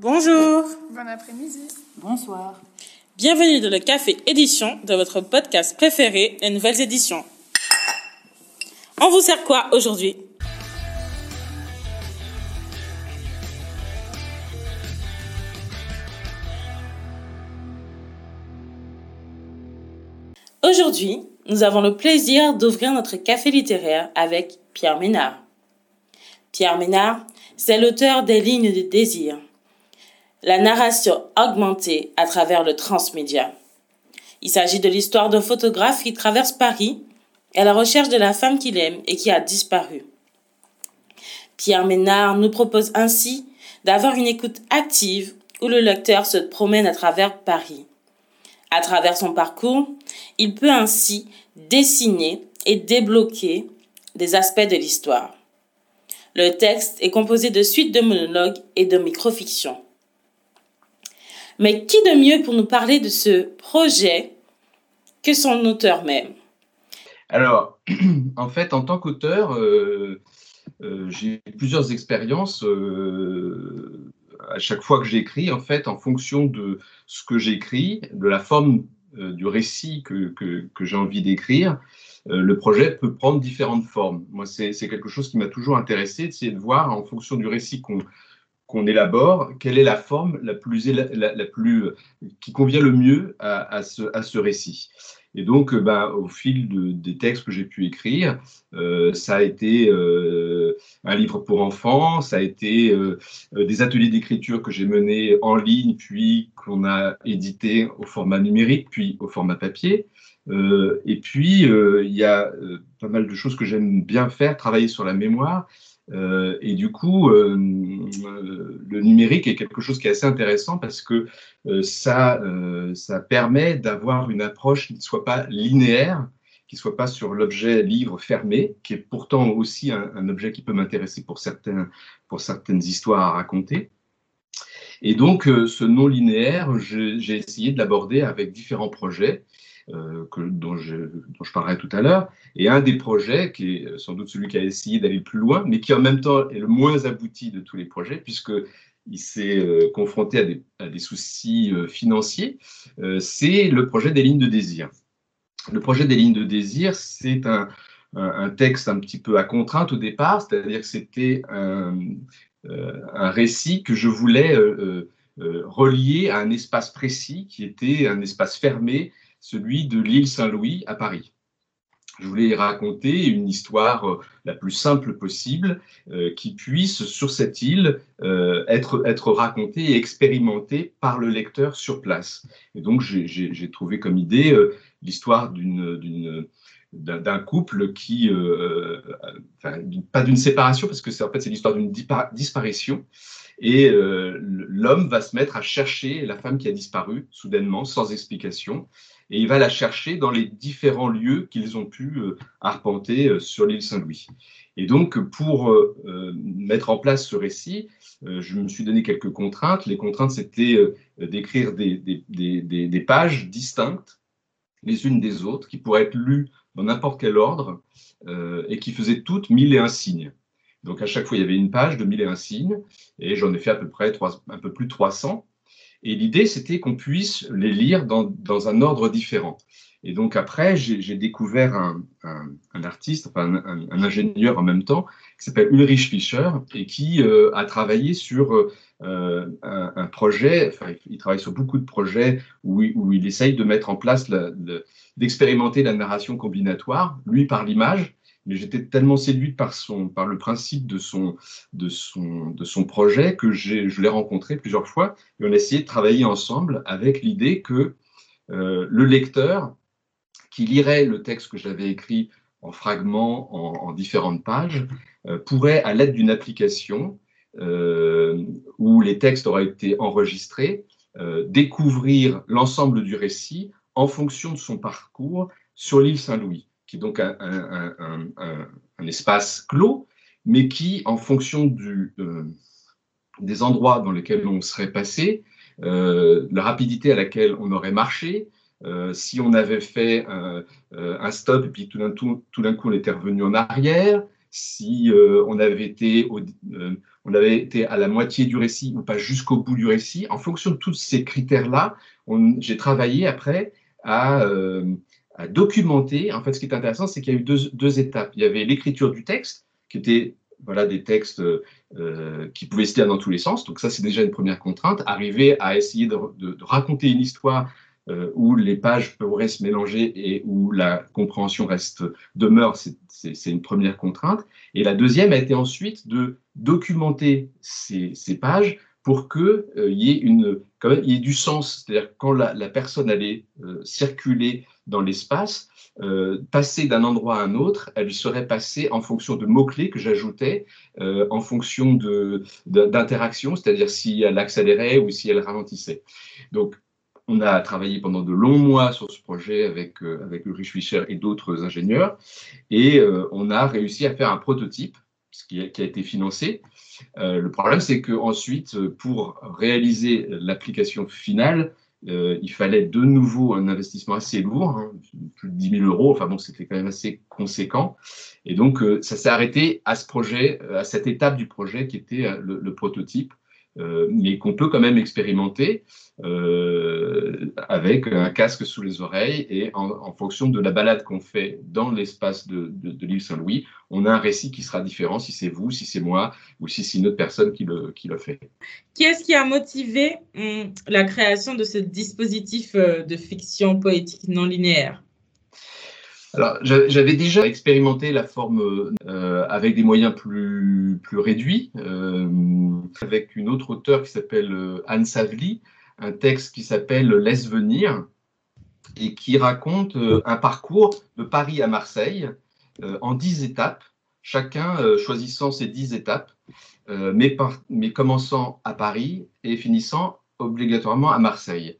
Bonjour. Bon après-midi. Bonsoir. Bienvenue dans le Café Édition de votre podcast préféré, les nouvelles éditions. On vous sert quoi aujourd'hui? Aujourd'hui, nous avons le plaisir d'ouvrir notre café littéraire avec Pierre Ménard. Pierre Ménard, c'est l'auteur des lignes de désir, la narration augmentée à travers le transmédia. Il s'agit de l'histoire d'un photographe qui traverse Paris à la recherche de la femme qu'il aime et qui a disparu. Pierre Ménard nous propose ainsi d'avoir une écoute active où le lecteur se promène à travers Paris. À travers son parcours, il peut ainsi dessiner et débloquer des aspects de l'histoire. Le texte est composé de suites de monologues et de microfictions. Mais qui de mieux pour nous parler de ce projet que son auteur même? Alors, en fait, en tant qu'auteur, euh, euh, j'ai plusieurs expériences. Euh, à chaque fois que j'écris, en fait, en fonction de ce que j'écris, de la forme du récit que, j'ai envie d'écrire, le projet peut prendre différentes formes. Moi, c'est quelque chose qui m'a toujours intéressé, d'essayer de voir en fonction du récit qu'on qu'on élabore, quelle est la forme la plus, la, plus qui convient le mieux à, ce, à ce, récit. Et donc, euh, ben, au fil de, des textes que j'ai pu écrire, euh, ça a été euh, un livre pour enfants, ça a été des ateliers d'écriture que j'ai menés en ligne, puis qu'on a édité au format numérique, puis au format papier. et puis, il y a pas mal de choses que j'aime bien faire, travailler sur la mémoire. Et du coup, le numérique est quelque chose qui est assez intéressant parce que euh, ça, ça permet d'avoir une approche qui ne soit pas linéaire, qui ne soit pas sur l'objet livre fermé, qui est pourtant aussi un, objet qui peut m'intéresser pour, pour certaines histoires à raconter. Et donc, ce non linéaire, j'ai essayé de l'aborder avec différents projets. Euh, dont, je, parlerai tout à l'heure. Et un des projets, qui est sans doute celui qui a essayé d'aller plus loin, mais qui en même temps est le moins abouti de tous les projets, puisqu'il s'est euh, confronté à des, soucis euh, financiers, c'est le projet des lignes de désir. Le projet des lignes de désir, c'est un, texte un petit peu à contrainte au départ, c'est-à-dire que c'était un, récit que je voulais relier à un espace précis qui était un espace fermé celui de l'île Saint-Louis à Paris. Je voulais raconter une histoire euh, la plus simple possible euh, qui puisse, sur cette île, euh, être, racontée et expérimentée par le lecteur sur place. Et donc, j'ai trouvé comme idée l'histoire d'un couple qui, pas d'une séparation, parce que c'est en fait c'est l'histoire d'une disparition, et l'homme va se mettre à chercher la femme qui a disparu soudainement, sans explication, et il va la chercher dans les différents lieux qu'ils ont pu euh, arpenter euh, sur l'île Saint-Louis. Et donc, pour euh, mettre en place ce récit, je me suis donné quelques contraintes. Les contraintes, c'était d'écrire des, pages distinctes, les unes des autres, qui pourraient être lues dans n'importe quel ordre et qui faisaient toutes mille et un signes. Donc, à chaque fois, il y avait une page de mille et un signes, et j'en ai fait à peu près un peu plus de 300. Et l'idée, c'était qu'on puisse les lire dans, dans, un ordre différent. Et donc après, j'ai découvert un, un, artiste, enfin un, ingénieur en même temps, qui s'appelle Ulrich Fischer, et qui euh, a travaillé sur euh, un, projet, enfin il travaille sur beaucoup de projets où, où il essaye de mettre en place, d'expérimenter la narration combinatoire, lui par l'image, mais j'étais tellement séduite par, son, par le principe de son, de son, de son projet que je l'ai rencontré plusieurs fois et on a essayé de travailler ensemble avec l'idée que euh, le lecteur qui lirait le texte que j'avais écrit en fragments, en, différentes pages, euh, pourrait, à l'aide d'une application euh, où les textes auraient été enregistrés, découvrir l'ensemble du récit en fonction de son parcours sur l'île Saint-Louis qui est donc un, espace clos, mais qui, en fonction euh, des endroits dans lesquels on serait passé, euh, la rapidité à laquelle on aurait marché, euh, si on avait fait un stop et puis tout d'un coup on était revenu en arrière, si on, avait été on avait été à la moitié du récit ou pas jusqu'au bout du récit. En fonction de tous ces critères-là, j'ai travaillé après à, documenter. En fait, ce qui est intéressant, c'est qu'il y a eu deux, deux étapes. Il y avait l'écriture du texte, qui était voilà, des textes euh, qui pouvaient se lire dans tous les sens. Donc ça, c'est déjà une première contrainte. Arriver à essayer de, raconter une histoire euh, où les pages pourraient se mélanger et où la compréhension reste demeure, c'est une première contrainte. Et la deuxième a été ensuite de documenter ces, pages pour qu'il euh, y, ait une, quand même, y ait du sens. C'est-à-dire quand la, la personne allait circuler dans l'espace, euh, passer d'un endroit à un autre, elle serait passée en fonction de mots-clés que j'ajoutais, euh, en fonction d'interaction, c'est-à-dire si elle accélérait ou si elle ralentissait. Donc, on a travaillé pendant de longs mois sur ce projet avec, euh, avec Ulrich Fischer et d'autres ingénieurs, et on a réussi à faire un prototype ce qui a été financé. le problème, c'est qu'ensuite, pour réaliser l'application finale, euh, il fallait de nouveau un investissement assez lourd, hein, plus de 10 000 euros. Enfin bon, c'était quand même assez conséquent. Et donc, euh, ça s'est arrêté à ce projet, à cette étape du projet qui était euh, le prototype. Euh, mais qu'on peut quand même expérimenter euh, avec un casque sous les oreilles et en, fonction de la balade qu'on fait dans l'espace de, de, l'île Saint-Louis, on a un récit qui sera différent si c'est vous, si c'est moi ou si c'est une autre personne qui le, qui le fait. Qu'est-ce qui a motivé hum, la création de ce dispositif euh, de fiction poétique non linéaire? J'avais déjà expérimenté la forme euh, avec des moyens plus, réduits, euh, avec une autre auteure qui s'appelle euh, Anne Savely, un texte qui s'appelle Laisse venir et qui raconte un parcours de Paris à Marseille en dix étapes, chacun choisissant ces dix étapes, mais, commençant à Paris et finissant obligatoirement à Marseille.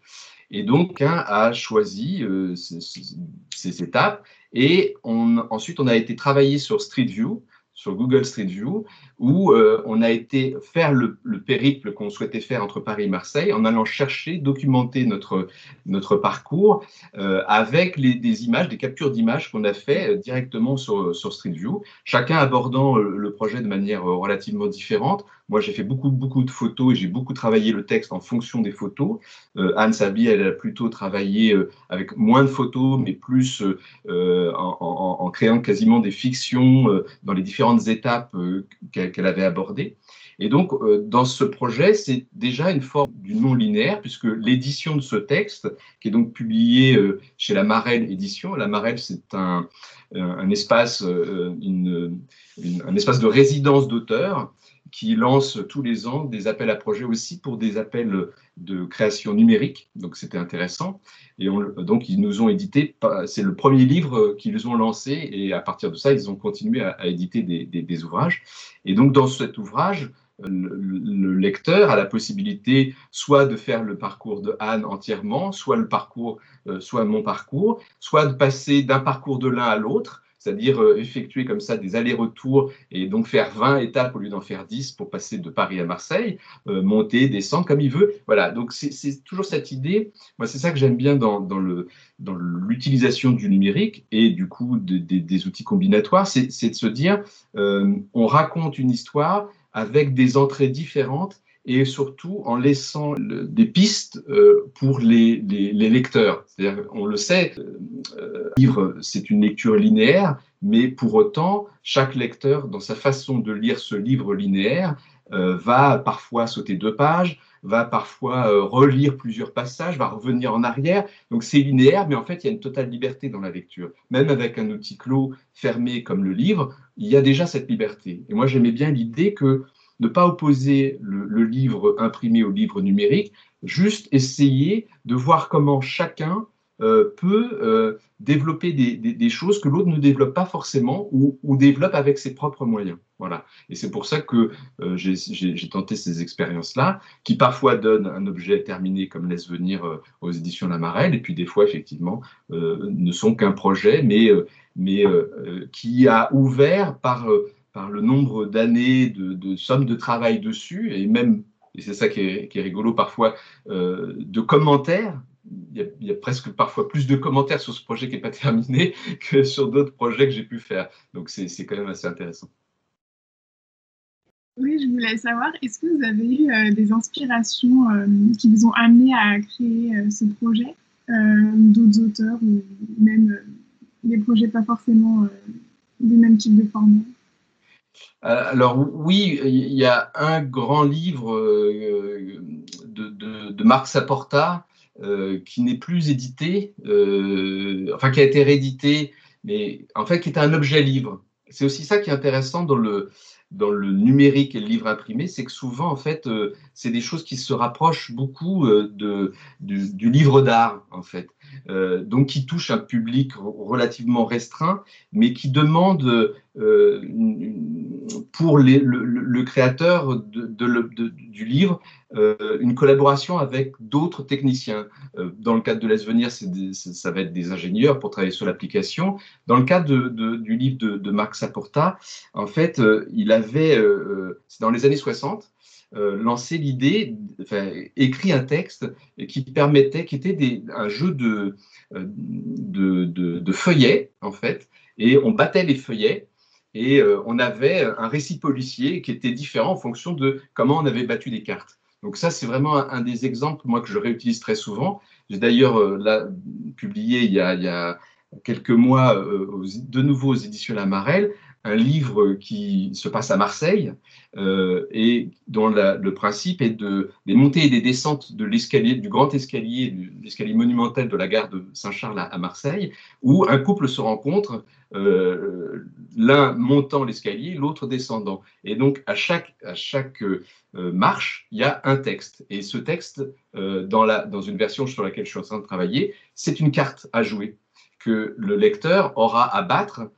Et donc, un a choisi ces, étapes et on, ensuite, on a été travailler sur Street View, sur Google Street View, où euh, on a été faire le, périple qu'on souhaitait faire entre Paris et Marseille en allant chercher, documenter notre, notre parcours euh, avec des images, des captures d'images qu'on a fait euh, directement sur, Street View, chacun abordant le projet de manière relativement différente. Moi, j'ai fait beaucoup, beaucoup de photos et j'ai beaucoup travaillé le texte en fonction des photos. Anne Sabi, elle a plutôt travaillé avec moins de photos, mais plus en, créant quasiment des fictions dans les différentes étapes qu'elle avait abordé. Et donc, euh, dans ce projet, c'est déjà une forme du non linéaire, puisque l'édition de ce texte, qui est donc publié euh, chez la Marelle Édition, la Marelle, c'est un, un, espace, euh, un espace de résidence d'auteurs qui lance tous les ans des appels à projets aussi pour des appels de création numérique. Donc c'était intéressant. Et donc ils nous ont édité, c'est le premier livre qu'ils ont lancé et à partir de ça, ils ont continué à, éditer des, ouvrages. Et donc dans cet ouvrage, le, lecteur a la possibilité soit de faire le parcours de Anne entièrement, soit le parcours, euh, soit mon parcours, soit de passer d'un parcours de l'un à l'autre c'est-à-dire euh, effectuer comme ça des allers-retours et donc faire 20 étapes au lieu d'en faire 10 pour passer de Paris à Marseille, euh, monter, descendre comme il veut. Voilà, donc c'est toujours cette idée. Moi, c'est ça que j'aime bien dans, dans l'utilisation du numérique et du coup des outils combinatoires, c'est de se dire, euh, on raconte une histoire avec des entrées différentes et surtout en laissant des pistes euh, pour les, lecteurs. On le sait, euh, livre, c'est une lecture linéaire, mais pour autant, chaque lecteur, dans sa façon de lire ce livre linéaire, euh, va parfois sauter deux pages, va parfois relire plusieurs passages, va revenir en arrière. Donc c'est linéaire, mais en fait, il y a une totale liberté dans la lecture. Même avec un outil clos fermé comme le livre, il y a déjà cette liberté. Et moi, j'aimais bien l'idée que ne pas opposer le, livre imprimé au livre numérique, juste essayer de voir comment chacun euh, peut euh, développer des, choses que l'autre ne développe pas forcément ou, développe avec ses propres moyens. Voilà. Et c'est pour ça que euh, j'ai tenté ces expériences-là, qui parfois donnent un objet terminé comme Laisse venir aux éditions Lamarelle, et puis des fois, effectivement, ne sont qu'un projet, mais, mais qui a ouvert par le nombre d'années de, sommes de travail dessus, et même, et c'est ça qui est, rigolo parfois, euh, de commentaires il y, a, presque parfois plus de commentaires sur ce projet qui n'est pas terminé que sur d'autres projets que j'ai pu faire. Donc c'est quand même assez intéressant. Oui, je voulais savoir, est-ce que vous avez eu euh, des inspirations euh, qui vous ont amené à créer ce projet, d'autres auteurs ou même des projets pas forcément du même type de format alors oui, il y a un grand livre de, de Marc Saporta qui n'est plus édité, enfin qui a été réédité, mais en fait qui est un objet livre. C'est aussi ça qui est intéressant dans le, dans le numérique et le livre imprimé, c'est que souvent, en fait, euh, c'est des choses qui se rapprochent beaucoup euh, de, du, livre d'art, en fait. Euh, donc, qui touchent un public relativement restreint, mais qui demandent pour les, le, créateur du livre une collaboration avec d'autres techniciens. dans le cadre de l'Esvenir, ça va être des ingénieurs pour travailler sur l'application. Dans le cadre du livre de, Marc Saporta, en fait, il avait, euh, euh, c'est dans les années 60, euh, lancé l'idée, écrit un texte qui permettait, qui était des, un jeu de, de, feuillets, en fait, et on battait les feuillets et on avait un récit policier qui était différent en fonction de comment on avait battu des cartes. Donc ça, c'est vraiment un, des exemples, moi, que je réutilise très souvent. J'ai d'ailleurs publié il y a, il y a quelques mois, de nouveau aux éditions Lamarelle, un livre qui se passe à Marseille euh, et dont le principe est de, des montées et des descentes de l'escalier, du grand escalier, l'escalier monumental de la gare de Saint-Charles à, Marseille, où un couple se rencontre, euh, l'un montant l'escalier, l'autre descendant. Et donc à chaque, à chaque euh, marche, il y a un texte. Et ce texte, dans, la, dans une version sur laquelle je suis en train de travailler, c'est une carte à jouer que le lecteur aura à battre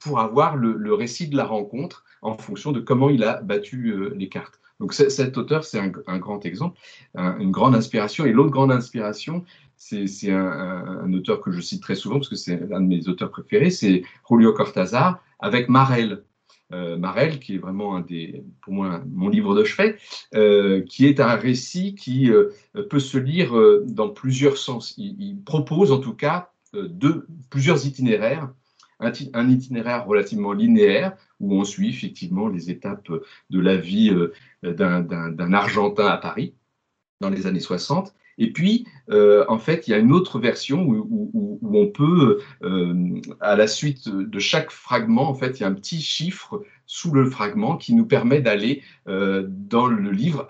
pour avoir le, récit de la rencontre en fonction de comment il a battu euh, les cartes. Donc cet auteur, c'est un, grand exemple, une grande inspiration. Et l'autre grande inspiration, c'est un, auteur que je cite très souvent parce que c'est l'un de mes auteurs préférés, c'est Julio Cortázar avec Marel. Euh, Marel, qui est vraiment un des, pour moi, mon livre de chevet, qui est un récit qui peut se lire dans plusieurs sens. Il, il propose en tout cas deux, plusieurs itinéraires un, itinéraire relativement linéaire où on suit effectivement les étapes de la vie euh, d'un Argentin à Paris dans les années 60. Et puis, euh, en fait, il y a une autre version où, on peut, euh, à la suite de chaque fragment, en fait, il y a un petit chiffre sous le fragment qui nous permet d'aller euh, dans le livre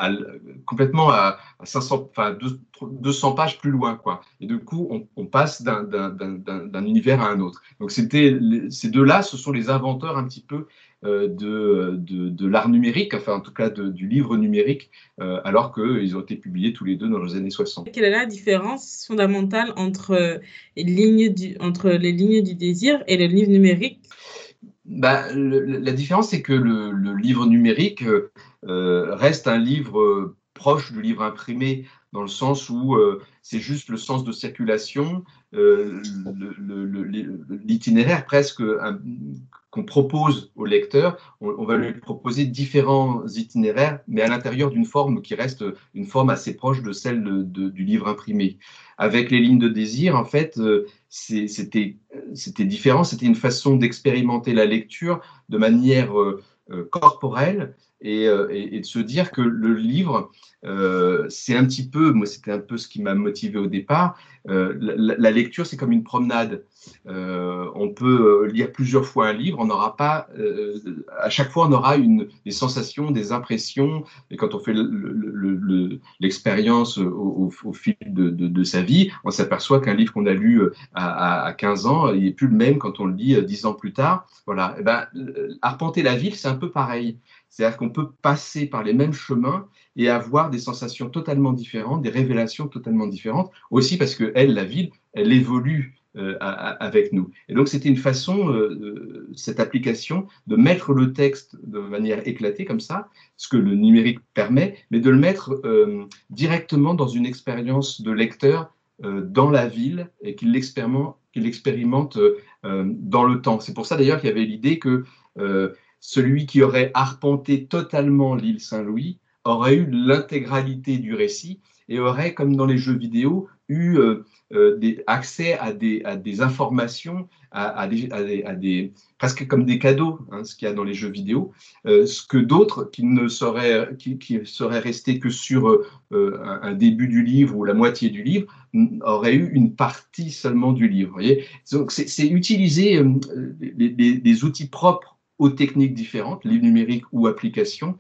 complètement à, 500, enfin 200 pages plus loin, quoi. Et du coup, on, passe d'un univers à un autre. Donc, c'était ces deux-là, ce sont les inventeurs un petit peu euh, de, l'art numérique, enfin en tout cas du livre numérique, euh, alors qu'ils ont été publiés tous les deux dans les années 60. Quelle est la différence fondamentale entre, les lignes du, entre les lignes du désir et le livre numérique? Bah, la différence, c'est que le, livre numérique euh, reste un livre proche du livre imprimé, dans le sens où euh, c'est juste le sens de circulation, euh, l'itinéraire presque qu'on propose au lecteur. On, va lui proposer différents itinéraires, mais à l'intérieur d'une forme qui reste une forme assez proche de celle du livre imprimé. Avec les lignes de désir, en fait, c'était différent. C'était une façon d'expérimenter la lecture de manière euh, euh, corporelle euh, et, de se dire que le livre, c'est un petit peu, moi c'était un peu ce qui m'a motivé au départ, la, lecture c'est comme une promenade. on peut lire plusieurs fois un livre, on n'aura pas, à chaque fois on aura une, des sensations, des impressions, et quand on fait l'expérience au, fil de, sa vie, on s'aperçoit qu'un livre qu'on a lu à, à, 15 ans, il n'est plus le même quand on le lit 10 ans plus tard. Voilà, et eh ben, arpenter la ville, c'est un peu pareil. C'est-à-dire qu'on peut passer par les mêmes chemins et avoir des sensations totalement différentes, des révélations totalement différentes, aussi parce que elle, la ville, elle évolue euh, avec nous. Et donc c'était une façon, euh, cette application, de mettre le texte de manière éclatée comme ça, ce que le numérique permet, mais de le mettre euh, directement dans une expérience de lecteur dans la ville et qu'il expérimente dans le temps. C'est pour ça d'ailleurs qu'il y avait l'idée que celui qui aurait arpenté totalement l'île Saint-Louis aurait eu l'intégralité du récit et aurait, comme dans les jeux vidéo, eu euh, euh, des, accès à des, informations, à, des, à, des, presque comme des cadeaux, hein, ce qu'il y a dans les jeux vidéo, euh, ce que d'autres qui ne seraient, qui, restés que sur un, début du livre ou la moitié du livre auraient eu une partie seulement du livre. Donc c'est utiliser des, outils propres aux techniques différentes, livres numériques ou applications,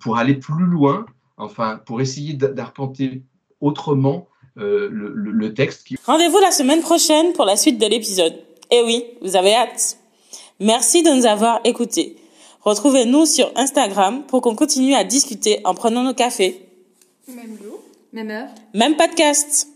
pour aller plus loin, enfin pour essayer d'arpenter autrement euh, le, texte. Rendez-vous la semaine prochaine pour la suite de l'épisode. Eh oui, vous avez hâte. Merci de nous avoir écoutés. Retrouvez-nous sur Instagram pour qu'on continue à discuter en prenant nos cafés. Même jour, même heure. Même podcast.